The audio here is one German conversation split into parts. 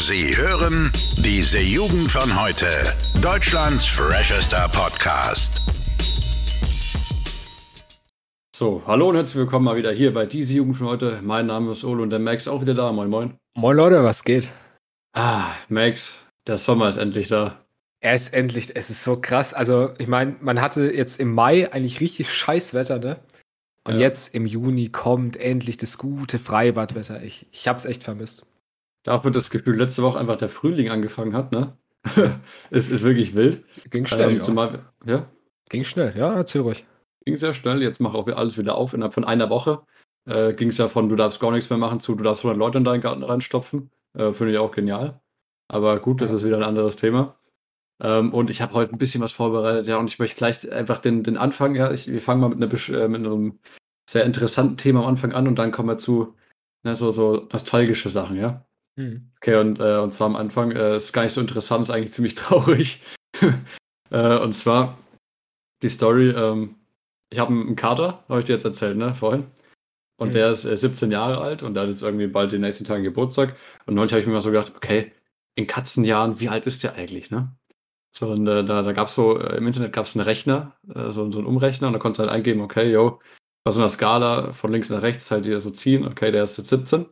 Sie hören diese Jugend von heute. Deutschlands freshester Podcast. So, hallo und herzlich willkommen mal wieder hier bei diese Jugend von heute. Mein Name ist Olo und der Max auch wieder da. Moin, moin. Moin Leute, was geht? Ah, Max, der Sommer ist endlich da. Er ist endlich, es ist so krass. Also, ich meine, man hatte jetzt im Mai eigentlich richtig scheiß Wetter, ne? Und Ja. jetzt im Juni kommt endlich das gute Freibadwetter. Ich, ich hab's echt vermisst. Da hat man das Gefühl, letzte Woche einfach der Frühling angefangen hat, ne? es ist wirklich wild. Ging schnell. Ähm, zumal, ja, Ging schnell, ja, erzähl ruhig. ging sehr schnell. Jetzt macht auch alles wieder auf. Innerhalb von einer Woche äh, ging es ja von, du darfst gar nichts mehr machen zu, du darfst 100 Leute in deinen Garten reinstopfen. Äh, Finde ich auch genial. Aber gut, das Ja. ist wieder ein anderes Thema. Ähm, und ich habe heute ein bisschen was vorbereitet, ja, und ich möchte gleich einfach den, den Anfang, ja, ich, wir fangen mal mit, einer, äh, mit einem sehr interessanten Thema am Anfang an und dann kommen wir zu ne, so, so nostalgische Sachen, ja. Hm. Okay, und, äh, und zwar am Anfang äh, ist gar nicht so interessant, ist eigentlich ziemlich traurig. äh, und zwar die Story, ähm, ich habe einen Kater, habe ich dir jetzt erzählt, ne, vorhin. Und Mhm. der ist äh, 17 Jahre alt und der hat jetzt irgendwie bald den nächsten Tagen Geburtstag. Und neulich habe ich mir mal so gedacht, okay, in Katzenjahren, wie alt ist der eigentlich, ne? So, und äh, da, da gab es so, äh, im Internet gab es einen Rechner, äh, so, so einen Umrechner, und da konntest du halt eingeben, okay, yo, bei so einer Skala von links nach rechts halt dir so ziehen, okay, der ist jetzt 17.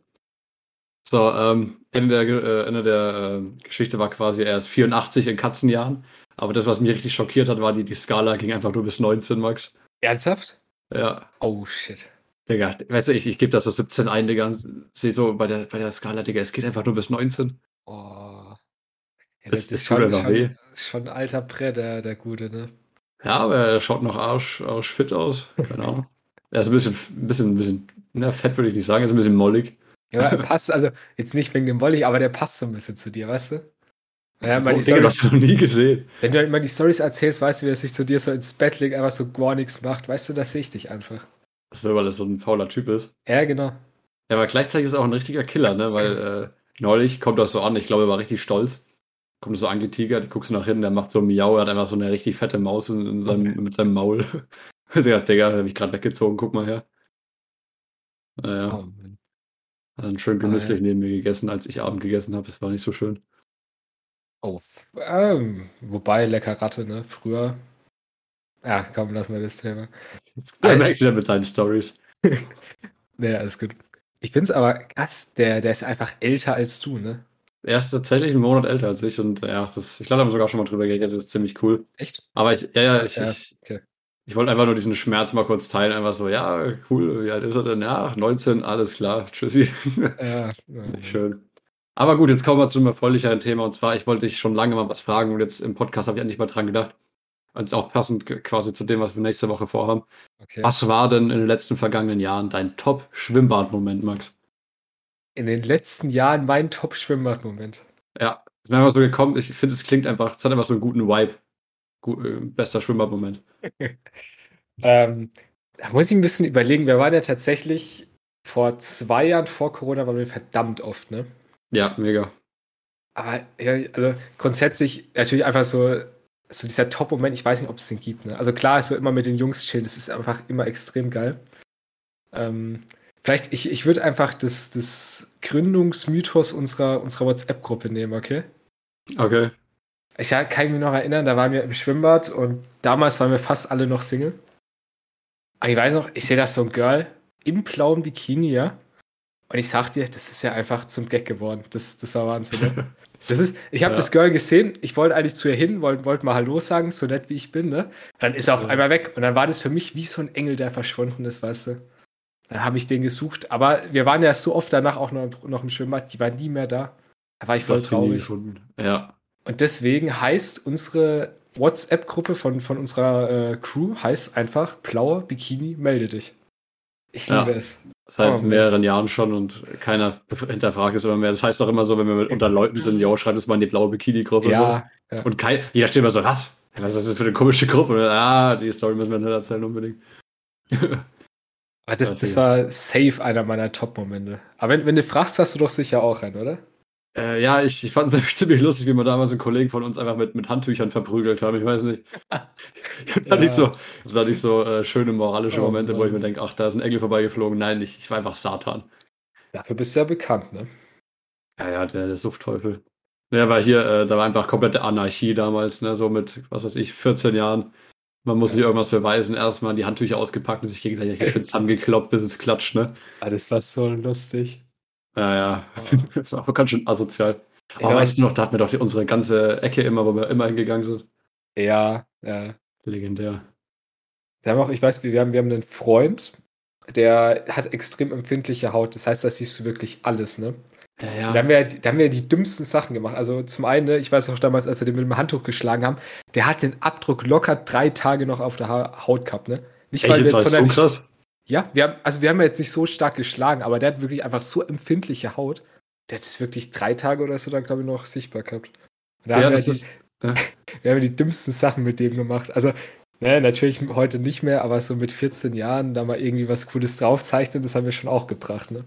So, ähm, Ende der, äh, Ende der äh, Geschichte war quasi, er ist 84 in Katzenjahren. Aber das, was mich richtig schockiert hat, war, die, die Skala ging einfach nur bis 19, Max. Ernsthaft? Ja, Oh shit. Digga, weißt du, ich, ich gebe das so 17 ein, Digga, sehe so bei der, bei der Skala, Digga, es geht einfach nur bis 19. Oh. Ja, Das- das, ist tut schon, einfach weh. schon, schon ein alter Brett, der, der Gute, ne? Ja, aber er schaut noch arsch, arsch fit aus. Ahnung. Er ist ein bisschen, ein bisschen, ein bisschen, na, fett würde ich nicht sagen, er ist ein bisschen mollig. Ja, passt, also jetzt nicht wegen dem Wollig, aber der passt so ein bisschen zu dir, weißt du? Ja, mal oh, die Digga, das Storys, hast du noch nie gesehen. wenn du immer die Stories erzählst, weißt du, wie er sich zu dir so ins Bett legt, einfach so gar nichts macht, weißt du, das sehe ich dich einfach. So, weil er so ein fauler Typ ist. Ja, genau. Ja, aber gleichzeitig ist er auch ein richtiger Killer, ne? Weil äh, neulich kommt das so an, ich glaube, er war richtig stolz. Kommt so angetigert, guckst du nach hinten, der macht so ein Miau, er hat einfach so eine richtig fette Maus in, in seinem, mit seinem Maul. ich dachte, Digga, hab ich gerade weggezogen, guck mal her. Naja, Oh. Hat dann schön genüsslich neben mir gegessen, als ich Abend gegessen habe. Das war nicht so schön. Oh, ähm, wobei, lecker Ratte, ne? Früher. Ja, komm, lass mal das Thema. Jetzt merkst du wieder mit seinen Stories. Nee, alles gut. Ich find's aber krass, der, der ist einfach älter als du, ne? Er ist tatsächlich einen Monat älter als ich und ja, das, ich glaube, da haben wir sogar schon mal drüber geredet, das ist ziemlich cool. Echt? Aber ich, ja, ja, ich, Ja, okay. ich wollte einfach nur diesen Schmerz mal kurz teilen. Einfach so, ja, cool, wie alt ist er denn? Ja, 19, alles klar, tschüssi. Ja. Schön. Aber gut, jetzt kommen wir zu einem erfreulicheren Thema. Und zwar, ich wollte dich schon lange mal was fragen und jetzt im Podcast habe ich endlich mal dran gedacht. Und ist auch passend quasi zu dem, was wir nächste Woche vorhaben. Okay. Was war denn in den letzten vergangenen Jahren dein Top-Schwimmbad-Moment, Max? In den letzten Jahren mein Top-Schwimmbad-Moment. Ja, ist mir einfach so gekommen. Ich finde, es klingt einfach, es hat einfach so einen guten Vibe. Gu äh, bester Schwimmbad-Moment. Ähm, da muss ich ein bisschen überlegen. Wir waren ja tatsächlich vor zwei Jahren vor Corona, waren wir verdammt oft, ne? Ja, mega. Aber ja, also grundsätzlich natürlich einfach so, so dieser Top-Moment, ich weiß nicht, ob es den gibt. Ne? Also klar, ist so immer mit den Jungs chillen, das ist einfach immer extrem geil. Ähm, vielleicht, ich, ich würde einfach das, das Gründungsmythos unserer, unserer WhatsApp-Gruppe nehmen, okay? Okay. Ich kann mich noch erinnern, da waren wir im Schwimmbad und damals waren wir fast alle noch Single. Aber ich weiß noch, ich sehe da so ein Girl im blauen Bikini, ja. Und ich sag dir, das ist ja einfach zum Gag geworden. Das, das war Wahnsinn. Ne? Das ist, ich habe Ja. das Girl gesehen, ich wollte eigentlich zu ihr hin, wollte wollt mal Hallo sagen, so nett wie ich bin, ne? Dann ist er auf Ja. einmal weg. Und dann war das für mich wie so ein Engel, der verschwunden ist, weißt du. Dann habe ich den gesucht. Aber wir waren ja so oft danach auch noch, noch im Schwimmbad, die waren nie mehr da. Da war ich voll traurig. Ja. Und deswegen heißt unsere WhatsApp-Gruppe von, von unserer äh, Crew heißt einfach Blauer Bikini, melde dich. Ich Ja. liebe es. Seit Oh, mehreren Jahren schon und keiner hinterfragt es immer mehr. Das heißt auch immer so, wenn wir unter Leuten sind, jo, schreibt uns mal in die blaue Bikini-Gruppe. Ja, ja. So. Und kein, jeder steht immer so, was? Was ist das für eine komische Gruppe? Und, ah, die Story müssen wir nicht erzählen unbedingt. Aber das, das war safe einer meiner Top-Momente. Aber wenn, wenn du fragst, hast du doch sicher auch einen, oder? Äh, ja, ich, ich fand es ziemlich lustig, wie wir damals einen Kollegen von uns einfach mit, mit Handtüchern verprügelt haben. Ich weiß nicht. ich habe da Ja. nicht so, da nicht so äh, schöne moralische Oh Momente, wo ich mir Mann. denke, ach, da ist ein Engel vorbeigeflogen. Nein, ich, ich war einfach Satan. Dafür bist du ja bekannt, ne? Ja, ja, der, der Suchtteufel. Ja, weil hier, äh, da war einfach komplette Anarchie damals, ne? So mit, was weiß ich, 14 Jahren. Man muss sich irgendwas beweisen, erstmal die Handtücher ausgepackt und sich gegenseitig schön zusammengekloppt, bis es klatscht, ne? Ah, das war so lustig. Ja, ja. Das war ganz schön asozial. Aber Ja, weißt du noch, da hatten wir doch unsere ganze Ecke immer, wo wir immer hingegangen sind. Ja, ja. Legendär. Wir haben auch, ich weiß, wir haben, wir haben einen Freund, der hat extrem empfindliche Haut. Das heißt, da siehst du wirklich alles, ne? Ja, Da, haben wir, da haben wir die dümmsten Sachen gemacht. Also zum einen, ne, ich weiß auch damals, als wir den mit dem Handtuch geschlagen haben, der hat den Abdruck locker drei Tage noch auf der ha Haut gehabt, ne? Nicht, Echt, wir jetzt jetzt es so krass. Ja, wir haben, also wir haben jetzt nicht so stark geschlagen, aber der hat wirklich einfach so empfindliche Haut. Der hat es wirklich drei Tage oder so dann, glaube ich, noch sichtbar gehabt. Und da Ja, haben wir, die, ist, ja. wir haben die dümmsten Sachen mit dem gemacht. Also, ne, natürlich heute nicht mehr, aber so mit 14 Jahren da mal irgendwie was Cooles draufzeichnen, das haben wir schon auch gebracht, ne?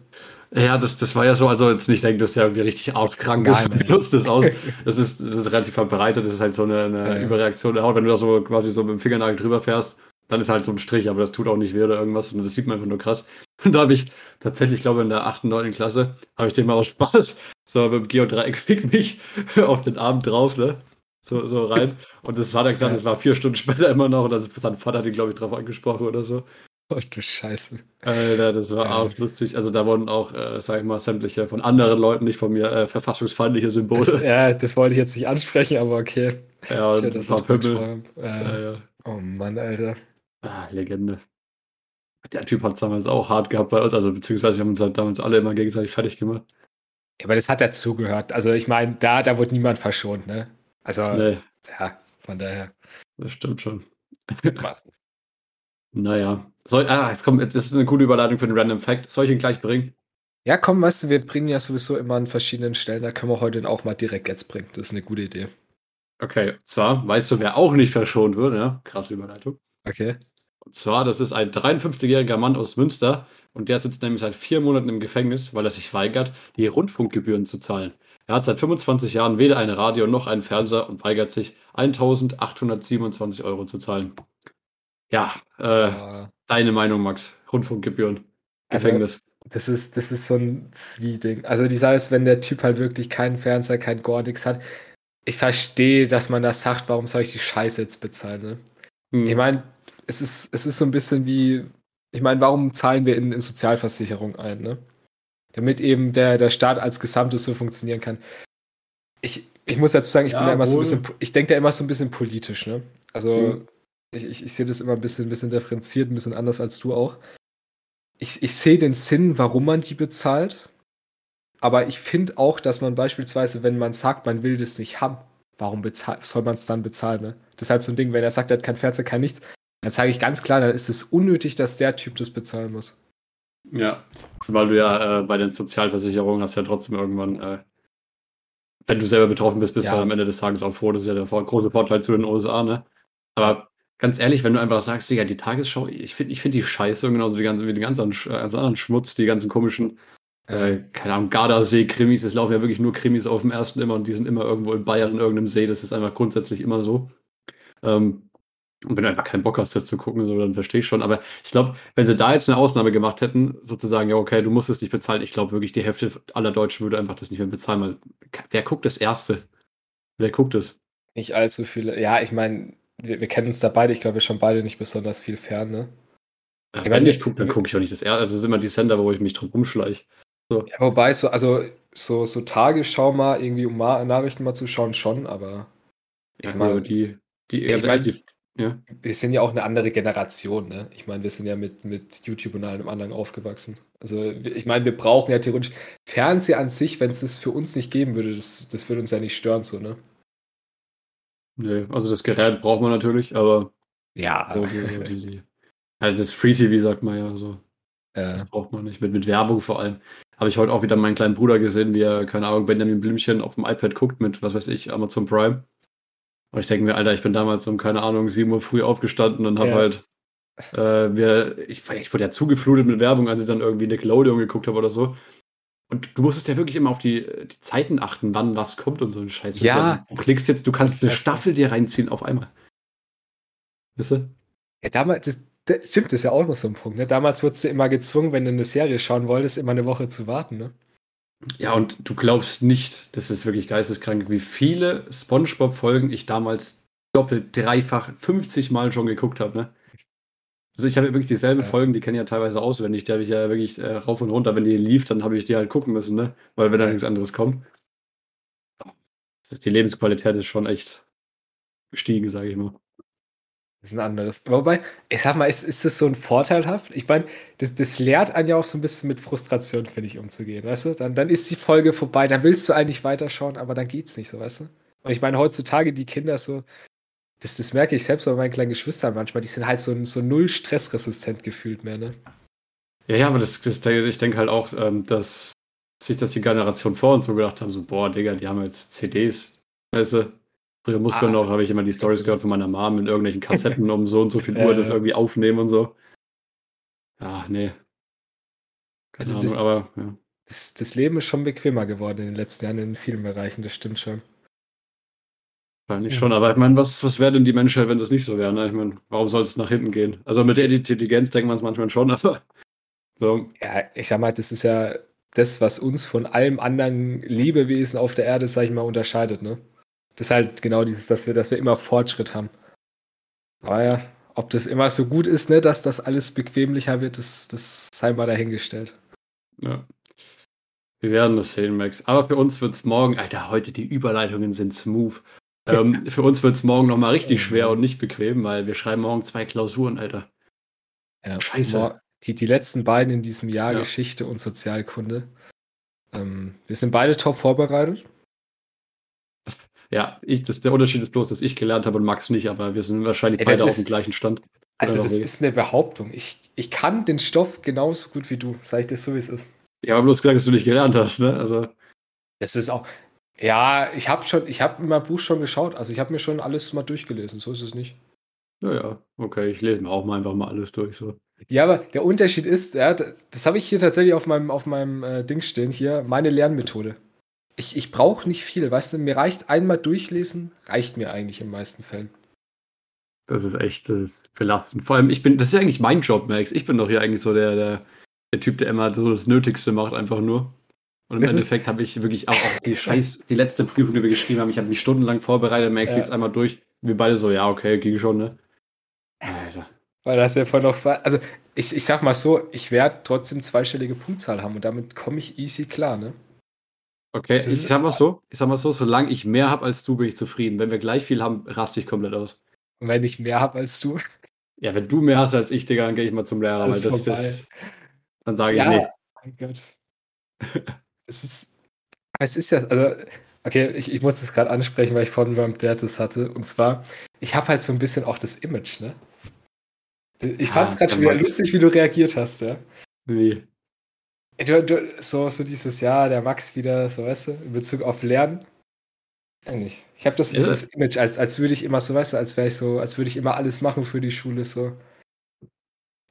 Ja, das, das war ja so, also jetzt nicht denken, dass der irgendwie richtig artkrank ist, Nein, nein. wie nutzt das aus. Das ist, das ist relativ verbreitet, das ist halt so eine, eine Ja, ja. Überreaktion der Haut. Wenn du da so quasi so mit dem Fingernagel drüber fährst, dann ist halt so ein Strich, aber das tut auch nicht weh oder irgendwas, sondern das sieht man einfach nur krass. Und da habe ich tatsächlich, glaube ich, in der 8., 9. Klasse, habe ich den mal aus Spaß, so mit dem Geodreieck fick mich auf den Arm drauf, ne? So, so rein. Und das war dann gesagt, das war vier Stunden später immer noch und das, sein Vater hat ihn, glaube ich, drauf angesprochen oder so. Oh du Scheiße. Alter, das war Ja. auch lustig. Also da wurden auch, äh, sag ich mal, sämtliche von anderen Leuten, nicht von mir, äh, verfassungsfeindliche Das, Symbole. ja, das wollte ich jetzt nicht ansprechen, aber okay. ja, drüber Pümmel. gesprochen haben. Äh, Ja, ja. Oh Mann, Alter. Ah, Legende. Der Typ hat es damals auch hart gehabt bei uns, also beziehungsweise wir haben uns halt damals alle immer gegenseitig fertig gemacht. Ja, aber das hat dazugehört. Also ich meine, da, da wurde niemand verschont, ne? Also, Nee, ja, von daher. das stimmt schon. Naja. Soll, ah, jetzt kommt, das ist eine gute Überleitung für den Random Fact. Soll ich ihn gleich bringen? Ja, komm, weißt du, wir bringen ja sowieso immer an verschiedenen Stellen. Da können wir heute auch mal direkt jetzt bringen. Das ist eine gute Idee. Okay, zwar, weißt du, wer auch nicht verschont wird, ja? Krasse Überleitung. Okay. Und zwar, das ist ein 53-jähriger Mann aus Münster und der sitzt nämlich seit vier Monaten im Gefängnis, weil er sich weigert, die Rundfunkgebühren zu zahlen. Er hat seit 25 Jahren weder ein Radio noch einen Fernseher und weigert sich, 1827 Euro zu zahlen. Ja, äh, Äh, deine Meinung, Max? Rundfunkgebühren, Also- Gefängnis. das, ist, das ist so ein Zwieding. Also die Sache ist, wenn der Typ halt wirklich keinen Fernseher, kein nichts hat, ich verstehe, dass man das sagt, warum soll ich die Scheiße jetzt bezahlen, ne? Hm. Ich meine, es ist, es ist so ein bisschen wie, ich meine, warum zahlen wir in, in Sozialversicherung ein, ne? Damit eben der, der Staat als Gesamtes so funktionieren kann. Ich, ich muss dazu sagen, ich bin Ja, da immer so ein wohl. bisschen, ich denke da immer so ein bisschen politisch, ne? Also, Mhm. ich, ich, ich sehe das immer ein bisschen, ein bisschen differenziert, ein bisschen anders als du auch. Ich, ich sehe den Sinn, warum man die bezahlt. Aber ich finde auch, dass man beispielsweise, wenn man sagt, man will das nicht haben, warum soll man es dann bezahlen? Ne? Das ist halt so ein Ding, wenn er sagt, er hat kein Fernseher, kein nichts, dann sage ich ganz klar, dann ist es unnötig, dass der Typ das bezahlen muss. Ja, zumal du ja äh, bei den Sozialversicherungen hast ja trotzdem irgendwann, äh, wenn du selber betroffen bist, bist Ja. du am Ende des Tages auch froh. Das ist ja der große Vorteil zu den USA, ne? Aber ganz ehrlich, wenn du einfach sagst, Digga, die Tagesschau, ich finde ich find die scheiße, genauso wie, ganze, wie den ganzen, äh, ganzen anderen Schmutz, die ganzen komischen, äh, keine Ahnung, Gardasee-Krimis, es laufen ja wirklich nur Krimis auf dem ersten immer und die sind immer irgendwo in Bayern in irgendeinem See, das ist einfach grundsätzlich immer so. Ähm, und wenn du einfach keinen Bock hast, das zu gucken, so, dann verstehe ich schon. Aber ich glaube, wenn sie da jetzt eine Ausnahme gemacht hätten, sozusagen, ja, okay, du musst es nicht bezahlen, ich glaube wirklich, die Hälfte aller Deutschen würde einfach das nicht mehr bezahlen, weil wer guckt das Erste? Wer guckt es? Nicht allzu viele. Ja, ich meine, wir, wir kennen uns da beide, ich glaube, wir schon beide nicht besonders viel fern, ne? Ja, Ich wenn meine, ich gucke, dann gucke ich auch nicht das Erste. Also, es ist immer die Sender, wo ich mich drum rumschleiche. Ja, wobei, so, also, so, so Tagesschau mal, irgendwie, um mal Nachrichten mal zu schauen, schon, aber ich Ja, meine, die, die, ich ganz mein- die, ja. wir sind ja auch eine andere Generation, ne? Ich meine, wir sind ja mit, mit YouTube und allem anderen aufgewachsen. Also, ich meine, wir brauchen ja theoretisch Fernseher an sich, wenn es das für uns nicht geben würde, das, das würde uns ja nicht stören, so, ne? Nee, also das Gerät braucht man natürlich, aber Ja. so, die, die, die, also das Free TV sagt man ja so. Äh, Das braucht man nicht. Mit, mit Werbung vor allem. Habe ich heute auch wieder meinen kleinen Bruder gesehen, wie er, keine Ahnung, Benjamin Blümchen auf dem iPad guckt mit, was weiß ich, Amazon Prime. Und ich denke mir, Alter, ich bin damals um, keine Ahnung, 7 Uhr früh aufgestanden und habe Ja. halt, äh, mir, ich, ich wurde ja zugeflutet mit Werbung, als ich dann irgendwie Nickelodeon geguckt habe oder so. Und du musstest ja wirklich immer auf die, die Zeiten achten, wann was kommt und so ein Scheiß. Ja. Du klickst jetzt, du kannst eine. Staffel dir reinziehen auf einmal. Weißt du? ja, damals, das, das stimmt, das ist ja auch noch so ein Punkt, ne? Damals wurdest du immer gezwungen, wenn du eine Serie schauen wolltest, immer eine Woche zu warten, ne? Ja, und du glaubst nicht, das ist wirklich geisteskrank, wie viele Spongebob-Folgen ich damals doppelt, dreifach, 50 Mal schon geguckt habe, ne? Also ich habe wirklich dieselben Ja. Folgen, die kenne ich ja teilweise auswendig. Die habe ich ja wirklich äh, rauf und runter, wenn die lief, dann habe ich die halt gucken müssen, ne? Weil wenn da Ja. nichts anderes kommt. Die Lebensqualität ist schon echt gestiegen, sage ich mal. Das ist ein anderes. Wobei, ich sag mal, ist, ist das so ein vorteilhaft? Ich meine, das, das lehrt einen ja auch so ein bisschen mit Frustration, finde ich, umzugehen, weißt du? Dann, dann ist die Folge vorbei, dann willst du eigentlich weiterschauen, aber dann geht's nicht so, weißt du? Und ich meine, heutzutage die Kinder so, das, das merke ich selbst bei meinen kleinen Geschwistern manchmal, die sind halt so, so null stressresistent gefühlt mehr, ne? Ja, ja, aber das, das, ich denke halt auch, ähm, dass sich das die Generation vor uns so gedacht haben, so, boah, Digga, die haben jetzt CDs, weißt du? Früher musste man Ah, noch, habe ich immer die Stories gehört von meiner Mom in irgendwelchen Kassetten um so und so viel Uhr das irgendwie aufnehmen und so. Ja, nee. Keine Also das- Ahnung, aber ja. Das, das Leben ist schon bequemer geworden in den letzten Jahren in vielen Bereichen, das stimmt schon. Wahrscheinlich Ja. schon, aber ich meine, was, was wäre denn die Menschheit, wenn das nicht so wäre? Ne? Ich meine, warum soll es nach hinten gehen? Also mit der Intelligenz denkt man es manchmal schon, aber so, Ja, ich sag mal, das ist ja das, was uns von allem anderen Lebewesen auf der Erde, sag ich mal, unterscheidet, ne? Das ist halt genau dieses, dass wir, dass wir immer Fortschritt haben. Aber ja, ob das immer so gut ist, ne, dass das alles bequemlicher wird, das, das sei mal dahingestellt. ja. Wir werden das sehen, Max. Aber für uns wird es morgen, Alter, heute die Überleitungen sind smooth. Ähm, für uns wird es morgen nochmal richtig Oh schwer und nicht bequem, weil wir schreiben morgen zwei Klausuren, Alter. Ja, Scheiße. Die, die letzten beiden in diesem Jahr, Ja. Geschichte und Sozialkunde. Ähm, wir sind beide top vorbereitet. Ja, ich, das, der Unterschied ist bloß, dass ich gelernt habe und Max nicht, aber wir sind wahrscheinlich Ey, beide auf ist- dem gleichen Stand. Also, das ist eine Behauptung. Ich, ich kann den Stoff genauso gut wie du, sag ich dir so, wie es ist. Ich habe bloß gesagt, dass du nicht gelernt hast, ne? Also, Das ist auch. Ja, ich habe schon, ich habe in meinem Buch schon geschaut. Also ich habe mir schon alles mal durchgelesen. So ist es nicht. naja, okay, ich lese mir auch mal einfach mal alles durch. So. Ja, aber der Unterschied ist, ja, das habe ich hier tatsächlich auf meinem, auf meinem äh, Ding stehen, hier, meine Lernmethode. Ich, ich brauche nicht viel, weißt du, mir reicht einmal durchlesen, reicht mir eigentlich in den meisten Fällen. Das ist echt, das ist belastend. Vor allem, ich bin, das ist ja eigentlich mein Job, Max. Ich bin doch hier eigentlich so der, der, der Typ, der immer so das Nötigste macht, einfach nur. Und im ist- Endeffekt habe ich wirklich auch, auch die Scheiß, die letzte Prüfung, die wir geschrieben haben, ich habe mich stundenlang vorbereitet, Max Ja. liest einmal durch. Wir beide so, ja, okay, ging schon, ne? Alter. Weil das ja voll noch. Also, ich, ich sag mal so, ich werde trotzdem zweistellige Punktzahl haben und damit komme ich easy klar, ne? Okay, ich sag mal so, ich sag mal so, solange ich mehr habe als du, bin ich zufrieden. Wenn wir gleich viel haben, raste ich komplett aus. Und wenn ich mehr habe als du, Ja, wenn du mehr hast als ich, Digga, dann gehe ich mal zum Lehrer, weil das, das dann sage ich ja, nee. mein Gott. es ist. Es ist ja, also, okay, ich, ich muss das gerade ansprechen, weil ich vorhin beim Dad das hatte. Und zwar, ich habe halt so ein bisschen auch das Image, ne? Ich Ja, fand es gerade schon wieder lustig, wie du reagiert hast, ja. Wie? Du, du, so, so dieses Jahr, der Max wieder, so weißt du, in Bezug auf Lernen. Nicht. Ich habe das Ja. dieses Image, als, als würde ich immer so, weißt du, als wäre ich so, als würde ich immer alles machen für die Schule, so.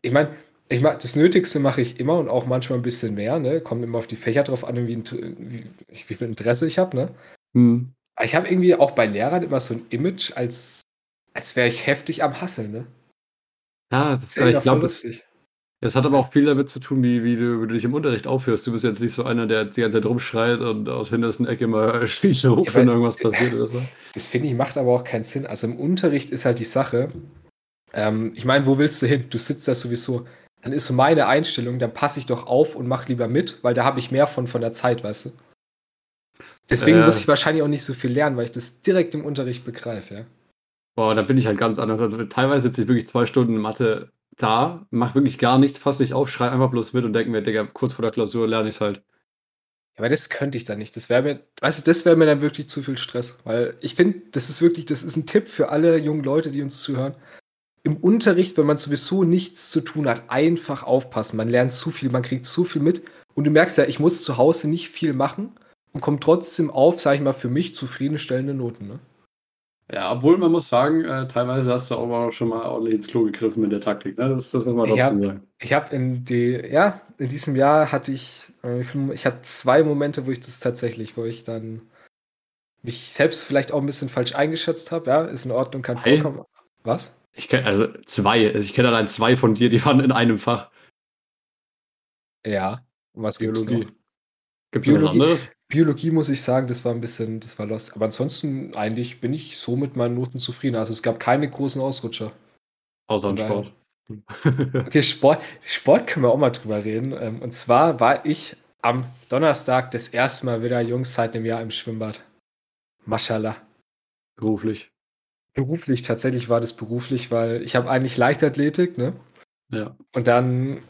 Ich meine, ich mach, das Nötigste mache ich immer und auch manchmal ein bisschen mehr, ne? Kommt immer auf die Fächer drauf an, wie, wie, wie viel Interesse ich habe, ne? Hm. Aber ich habe irgendwie auch bei Lehrern immer so ein Image, als, als wäre ich heftig am Hasseln, ne? Ja, das, ich glaube, das, das hat aber auch viel damit zu tun, wie, wie, du, wie du dich im Unterricht aufhörst. Du bist jetzt nicht so einer, der die ganze Zeit rumschreit und aus hintersten Ecke mal Schieße ruft, Ja, wenn irgendwas passiert oder so. Das finde ich macht aber auch keinen Sinn. Also im Unterricht ist halt die Sache. Ähm, ich meine, wo willst du hin? Du sitzt da sowieso. Dann ist so meine Einstellung, dann passe ich doch auf und mach lieber mit, weil da habe ich mehr von von der Zeit, weißt du? Deswegen Äh. muss ich wahrscheinlich auch nicht so viel lernen, weil ich das direkt im Unterricht begreife, ja. Boah, da bin ich halt ganz anders. Also teilweise sitze ich wirklich zwei Stunden in Mathe da, mach wirklich gar nichts, pass nicht auf, schreibe einfach bloß mit und denke mir, Digga, kurz vor der Klausur lerne ich es halt. Aber das könnte ich dann nicht. Das wäre mir, du, das wäre mir dann wirklich zu viel Stress. Weil ich finde, das ist wirklich, das ist ein Tipp für alle jungen Leute, die uns zuhören. Im Unterricht, wenn man sowieso nichts zu tun hat, einfach aufpassen. Man lernt zu viel, man kriegt zu viel mit. Und du merkst ja, ich muss zu Hause nicht viel machen und komme trotzdem auf, sag ich mal, für mich zufriedenstellende Noten. Ne? Ja, obwohl man muss sagen, äh, teilweise hast du auch mal schon mal ordentlich ins Klo gegriffen mit der Taktik. Ne? Das, das muss man Ich trotzdem hab- sagen. Ich habe in die, ja, in diesem Jahr hatte ich, äh, ich hatte zwei Momente, wo ich das tatsächlich, wo ich dann mich selbst vielleicht auch ein bisschen falsch eingeschätzt habe. Ja, ist in Ordnung, kann Hey. vorkommen. Was? Ich kenn, also zwei, also ich kenne allein zwei von dir, die waren in einem Fach. Ja. Und was gibt's Biologie. noch? Gibt es noch anderes? Biologie muss ich sagen, das war ein bisschen, das war lost. Aber ansonsten eigentlich bin ich so mit meinen Noten zufrieden. Also es gab keine großen Ausrutscher. Außer daher- Sport. Okay, Sport, Sport können wir auch mal drüber reden. Ähm, Und zwar war ich am Donnerstag das erste Mal wieder Jungs seit einem Jahr im Schwimmbad. Maschallah. Beruflich. Beruflich, tatsächlich war das beruflich, weil ich habe eigentlich Leichtathletik, ne? Ja. Und dann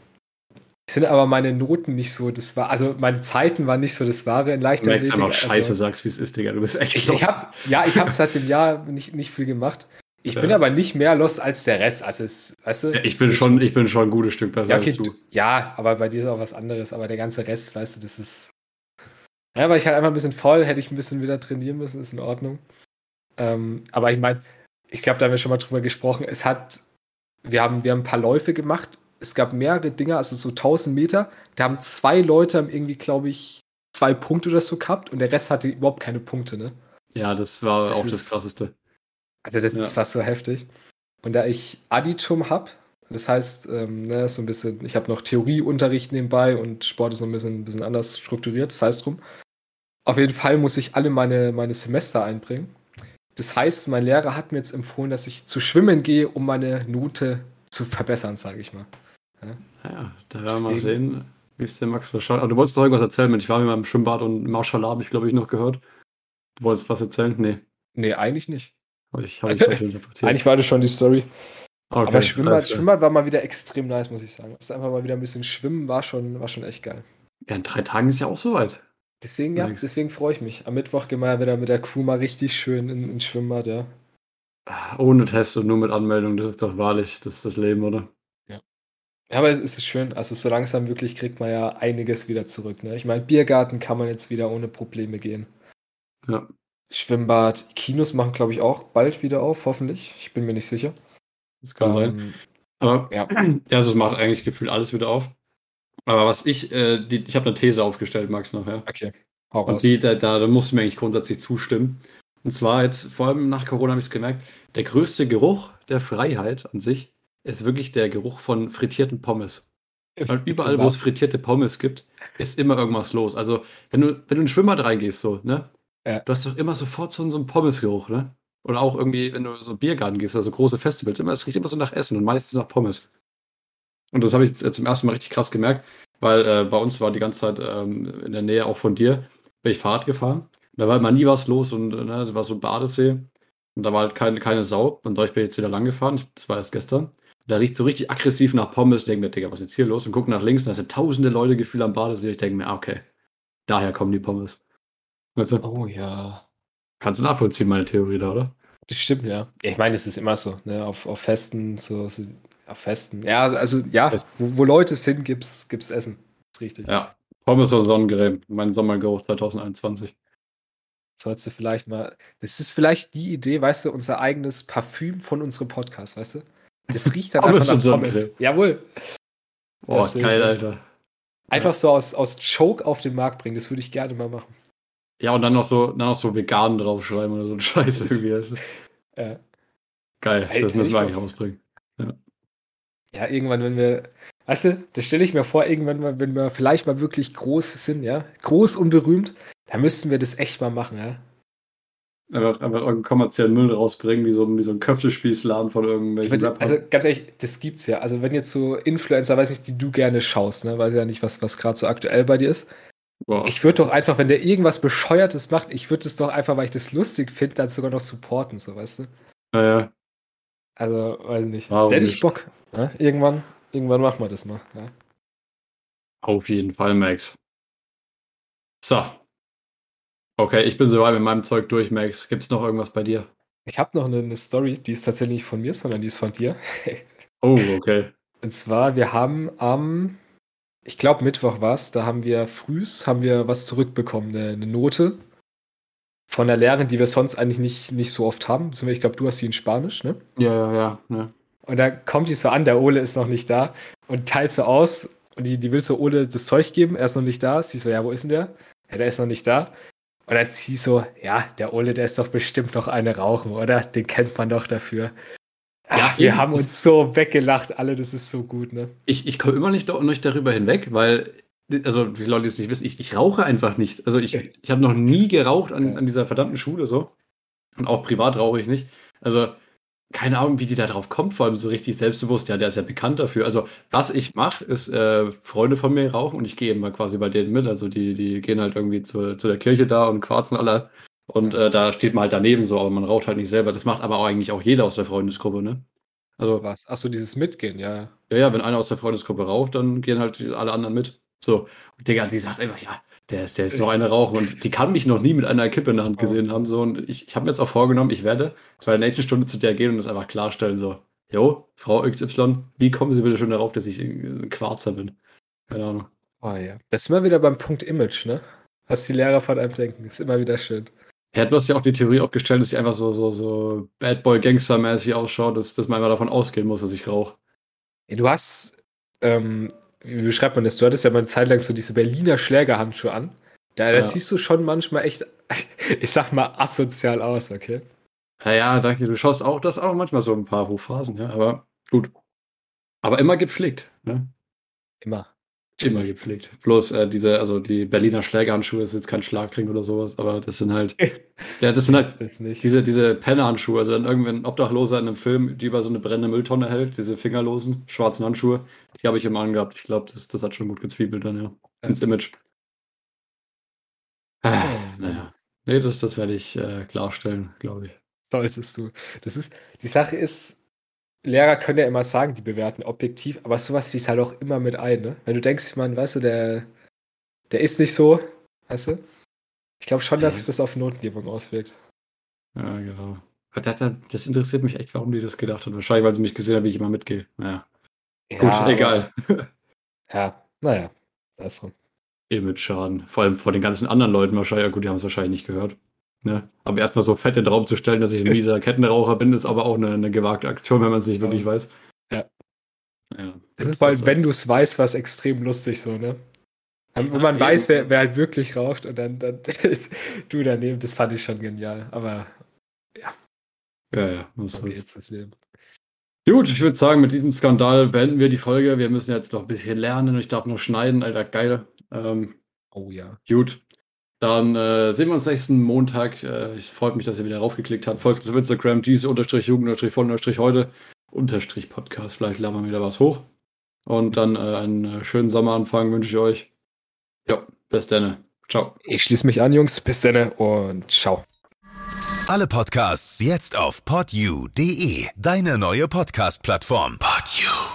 sind aber meine Noten nicht so, das war, also meine Zeiten waren nicht so das Wahre in Du merkst Leichtathletik. einfach also- scheiße, sagst, wie es ist, Digga. Du bist echt Ich, lost. ich hab, ja, ich habe seit dem Jahr nicht, nicht viel gemacht. Ich bin Ja. aber nicht mehr los als der Rest. Also, es, weißt du, Ja, ich bin schon, ich bin schon ein gutes Stück besser Ja, okay, als du. du, ja, aber bei dir ist auch was anderes. Aber der ganze Rest, weißt du, das ist. Ja, weil ich halt einfach ein bisschen voll, hätte ich ein bisschen wieder trainieren müssen, ist in Ordnung. Ähm, aber ich meine, ich glaube, da haben wir schon mal drüber gesprochen. Es hat, wir haben, wir haben ein paar Läufe gemacht. Es gab mehrere Dinge, also so 1000 Meter. Da haben zwei Leute haben irgendwie, glaube ich, zwei Punkte oder so gehabt und der Rest hatte überhaupt keine Punkte, ne? Ja, das war Das auch ist- das Krasseste. Also das, Ja. das war so heftig. Und da ich Additum habe, das heißt, ähm, ne, so ein bisschen, ich habe noch Theorieunterricht nebenbei und Sport ist so ein bisschen, ein bisschen anders strukturiert, das heißt drum. Auf jeden Fall muss ich alle meine, meine Semester einbringen. Das heißt, mein Lehrer hat mir jetzt empfohlen, dass ich zu schwimmen gehe, um meine Note zu verbessern, sage ich mal. Ja, da werden wir mal sehen, wie es der Max so schaut. Aber du wolltest doch irgendwas erzählen, Mensch. ich war mit meinem Schwimmbad und Marshall habe ich, glaube ich, noch gehört. Du wolltest was erzählen? Nee, Nee, eigentlich nicht. habe ich, hab ich falsch interpretiert. Eigentlich war das schon die Story. Okay, Aber Schwimmbad. Schwimmbad war mal wieder extrem nice, muss ich sagen. Das einfach mal wieder ein bisschen schwimmen, war schon, war schon echt geil. Ja, in drei Tagen ist ja auch soweit. Deswegen, ja, deswegen freue ich mich. Am Mittwoch gehen wir ja wieder mit der Crew mal richtig schön in, ins Schwimmbad, ja. Ohne Test und nur mit Anmeldung, das ist doch wahrlich, das ist das Leben, oder? Ja, aber es ist schön. Also so langsam wirklich kriegt man ja einiges wieder zurück. Ne? Ich meine, Biergarten kann man jetzt wieder ohne Probleme gehen. Ja. Schwimmbad, Kinos machen, glaube ich, auch bald wieder auf, hoffentlich. Ich bin mir nicht sicher. Das kann sein. Ähm, Aber ja. ja, also es macht eigentlich gefühlt alles wieder auf. Aber was ich, äh, die, ich habe eine These aufgestellt, Max, noch, ja. Okay, hau Und die, da, da, da musst du mir eigentlich grundsätzlich zustimmen. Und zwar jetzt, vor allem nach Corona habe ich es gemerkt, der größte Geruch der Freiheit an sich ist wirklich der Geruch von frittierten Pommes. Weil überall, wo es frittierte Pommes gibt, ist immer irgendwas los. Also, wenn du, wenn du in ein Schwimmbad reingehst, so, ne? Ja. Du hast doch immer sofort so, so einen Pommesgeruch, ne? Oder auch irgendwie, wenn du so Biergarten gehst, also große Festivals, immer, es riecht immer so nach Essen und meistens nach Pommes. Und das habe ich jetzt äh, zum ersten Mal richtig krass gemerkt, weil äh, bei uns war die ganze Zeit ähm, in der Nähe auch von dir, bin ich Fahrrad gefahren. Da war immer nie was los und ne, da war so ein Badesee und da war halt keine, keine Sau. Und da ich bin jetzt wieder lang gefahren, ich, das war erst gestern. Da riecht so richtig aggressiv nach Pommes. Ich denke mir, Digga, was ist jetzt hier los? Und guck nach links, da sind tausende Leute gefühlt am Badesee. Ich denke mir, ah, okay, daher kommen die Pommes. Weißt du? Oh ja. Kannst du nachvollziehen, meine Theorie da, oder? Das stimmt, ja. Ich meine, es ist immer so, ne? Auf, auf Festen, so, so auf Festen. Ja, also ja, wo, wo Leute sind, gibt's, gibt's Essen. Das ist richtig. Ja. Pommes oder Sonnencreme. Mein Sommergeruch 2021. Sollst du vielleicht mal. Das ist vielleicht die Idee, weißt du, unser eigenes Parfüm von unserem Podcast, weißt du? Das riecht dann einfach nach Pommes. Jawohl. Boah, Das geil, jetzt. Alter. Einfach so aus, aus Choke auf den Markt bringen, das würde ich gerne mal machen. Ja, und dann noch so, dann noch so vegan draufschreiben oder so ein Scheiß irgendwie. du? Äh, Geil, Ey, das müssen wir eigentlich rausbringen. ja, irgendwann, wenn wir. Weißt du, das stelle ich mir vor, irgendwann wenn wir vielleicht mal wirklich groß sind, ja, groß und berühmt, dann müssten wir das echt mal machen, ja. Einfach, einfach irgendeinen kommerziellen Müll rausbringen, wie so, wie so ein Köftespießladen von irgendwelchen meine, also ganz ehrlich, das gibt's ja. Also wenn jetzt so Influencer, weiß nicht, die du gerne schaust, ne, weiß ja nicht, was, was gerade so aktuell bei dir ist. Boah. Ich würde doch einfach, wenn der irgendwas Bescheuertes macht, ich würde es doch einfach, weil ich das lustig finde, dann sogar noch supporten, so weißt du. Naja, Also, weiß ich nicht. Warum der hätte ich nicht? Bock. Ja? Irgendwann, irgendwann machen wir das mal. Ja? auf jeden Fall, Max. So. Okay, ich bin soweit mit meinem Zeug durch, Max. Gibt's noch irgendwas bei dir? Ich habe noch eine, eine Story, die ist tatsächlich nicht von mir, sondern die ist von dir. Oh, okay. Und zwar, wir haben am, ich glaube Mittwoch war es, da haben wir frühs, haben wir was zurückbekommen, eine, eine Note von der Lehrerin, die wir sonst eigentlich nicht, nicht so oft haben. Ich glaube, du hast sie in Spanisch, ne? Ja, ja, ja. ja. Und da kommt die so an, der Ole ist noch nicht da und teilt so aus und die, die will so Ole das Zeug geben, er ist noch nicht da. Sie so, ja, wo ist denn der? Ja, der ist noch nicht da. Und dann sie so, ja, der Ole, der ist doch bestimmt noch eine rauchen, oder? Den kennt man doch dafür. Ja, wir haben uns so weggelacht, alle, das ist so gut, ne? Ich, ich komme immer nicht, nicht darüber hinweg, weil also die Leute, die es nicht wissen, ich, ich rauche einfach nicht. Also ich, ich habe noch nie geraucht an, an dieser verdammten Schule so. Und auch privat rauche ich nicht. Also keine Ahnung, wie die da drauf kommt, vor allem so richtig selbstbewusst. Ja, der ist ja bekannt dafür. Also, was ich mache, ist, äh, Freunde von mir rauchen und ich gehe immer quasi bei denen mit. Also, die, die gehen halt irgendwie zu, zu der Kirche da und quarzen alle. Und äh, da steht man halt daneben so, aber man raucht halt nicht selber. Das macht aber auch eigentlich auch jeder aus der Freundesgruppe, ne? Also, was? Achso, dieses Mitgehen, ja. Ja, ja, wenn einer aus der Freundesgruppe raucht, dann gehen halt alle anderen mit. So. Und Digga, die sagt einfach, ja, der ist, der ist noch eine rauchen und die kann mich noch nie mit einer Kippe in der Hand oh. gesehen haben. So. Und ich, ich habe mir jetzt auch vorgenommen, ich werde bei der nächsten Stunde zu der gehen und das einfach klarstellen: so, Jo, Frau XY, wie kommen Sie bitte schon darauf, dass ich ein Quarzer bin? Keine Ahnung. Oh ja. Das ist immer wieder beim Punkt Image, ne? Was die Lehrer von einem denken, ist immer wieder schön. Er hat ja auch die Theorie aufgestellt, dass sie einfach so, so, so Bad Boy Gangster-mäßig ausschaut, dass, dass man einfach davon ausgehen muss, dass ich rauche. Du hast ähm, wie beschreibt man das? Du hattest ja mal eine Zeit lang so diese Berliner Schlägerhandschuhe an. Da, das ja. siehst du schon manchmal echt, ich sag mal, asozial aus, okay? Ja, ja, danke. Du schaust auch, das auch manchmal so ein paar Hochphasen, ja, aber gut. Aber immer gepflegt, ne? Immer. Immer gepflegt. Bloß äh, diese, also die Berliner Schlägerhandschuhe ist jetzt kein Schlagring oder sowas, aber das sind halt, ja, das sind halt das diese, diese Pennerhandschuhe. Also wenn irgendwann Obdachloser in einem Film, die über so eine brennende Mülltonne hält, diese fingerlosen, schwarzen Handschuhe, die habe ich immer angehabt. Ich glaube, das, das hat schon gut gezwiebelt dann, ja. Ins Image. Ah, naja. Nee, das, das werde ich äh, klarstellen, glaube ich. Solltest du. Das ist, die Sache ist, Lehrer können ja immer sagen, die bewerten objektiv, aber sowas wie es halt auch immer mit ein, ne? Wenn du denkst, man, weißt du, der, der ist nicht so, weißt du? Ich glaube schon, dass sich das auf Notengebung auswirkt. Ja, genau. Das interessiert mich echt, warum die das gedacht hat. Wahrscheinlich, weil sie mich gesehen haben, wie ich immer mitgehe. Naja. Ja, Gut, egal. ja, naja. Das ist so. Image-Schaden. Vor allem vor den ganzen anderen Leuten wahrscheinlich. Ja, gut, die haben es wahrscheinlich nicht gehört. Ne? Aber erstmal so fett in den Raum zu stellen, dass ich ein mieser Kettenraucher bin, ist aber auch eine, eine gewagte Aktion, wenn man es nicht wirklich weiß. Ja. ja das ist vor allem, wenn du es weißt, was extrem lustig so, ne? Wenn man ja, weiß, wer, wer, halt wirklich raucht und dann, dann du daneben, das fand ich schon genial. Aber ja. Ja, ja, was jetzt das Leben. Gut, ich würde sagen, mit diesem Skandal beenden wir die Folge. Wir müssen jetzt noch ein bisschen lernen und ich darf noch schneiden, Alter, geil. Ähm, oh ja. Gut. Dann äh, sehen wir uns nächsten Montag. Äh, es freut mich, dass ihr wieder raufgeklickt habt. Folgt uns auf Instagram, diese unterstrich Jugend unterstrich von unterstrich heute unterstrich Podcast. Vielleicht laden wir wieder was hoch. Und dann äh, einen schönen Sommeranfang wünsche ich euch. Ja, bis dann. Ciao. Ich schließe mich an, Jungs. Bis dann und ciao. Alle Podcasts jetzt auf podyou.de, deine neue Podcast-Plattform. Podyou.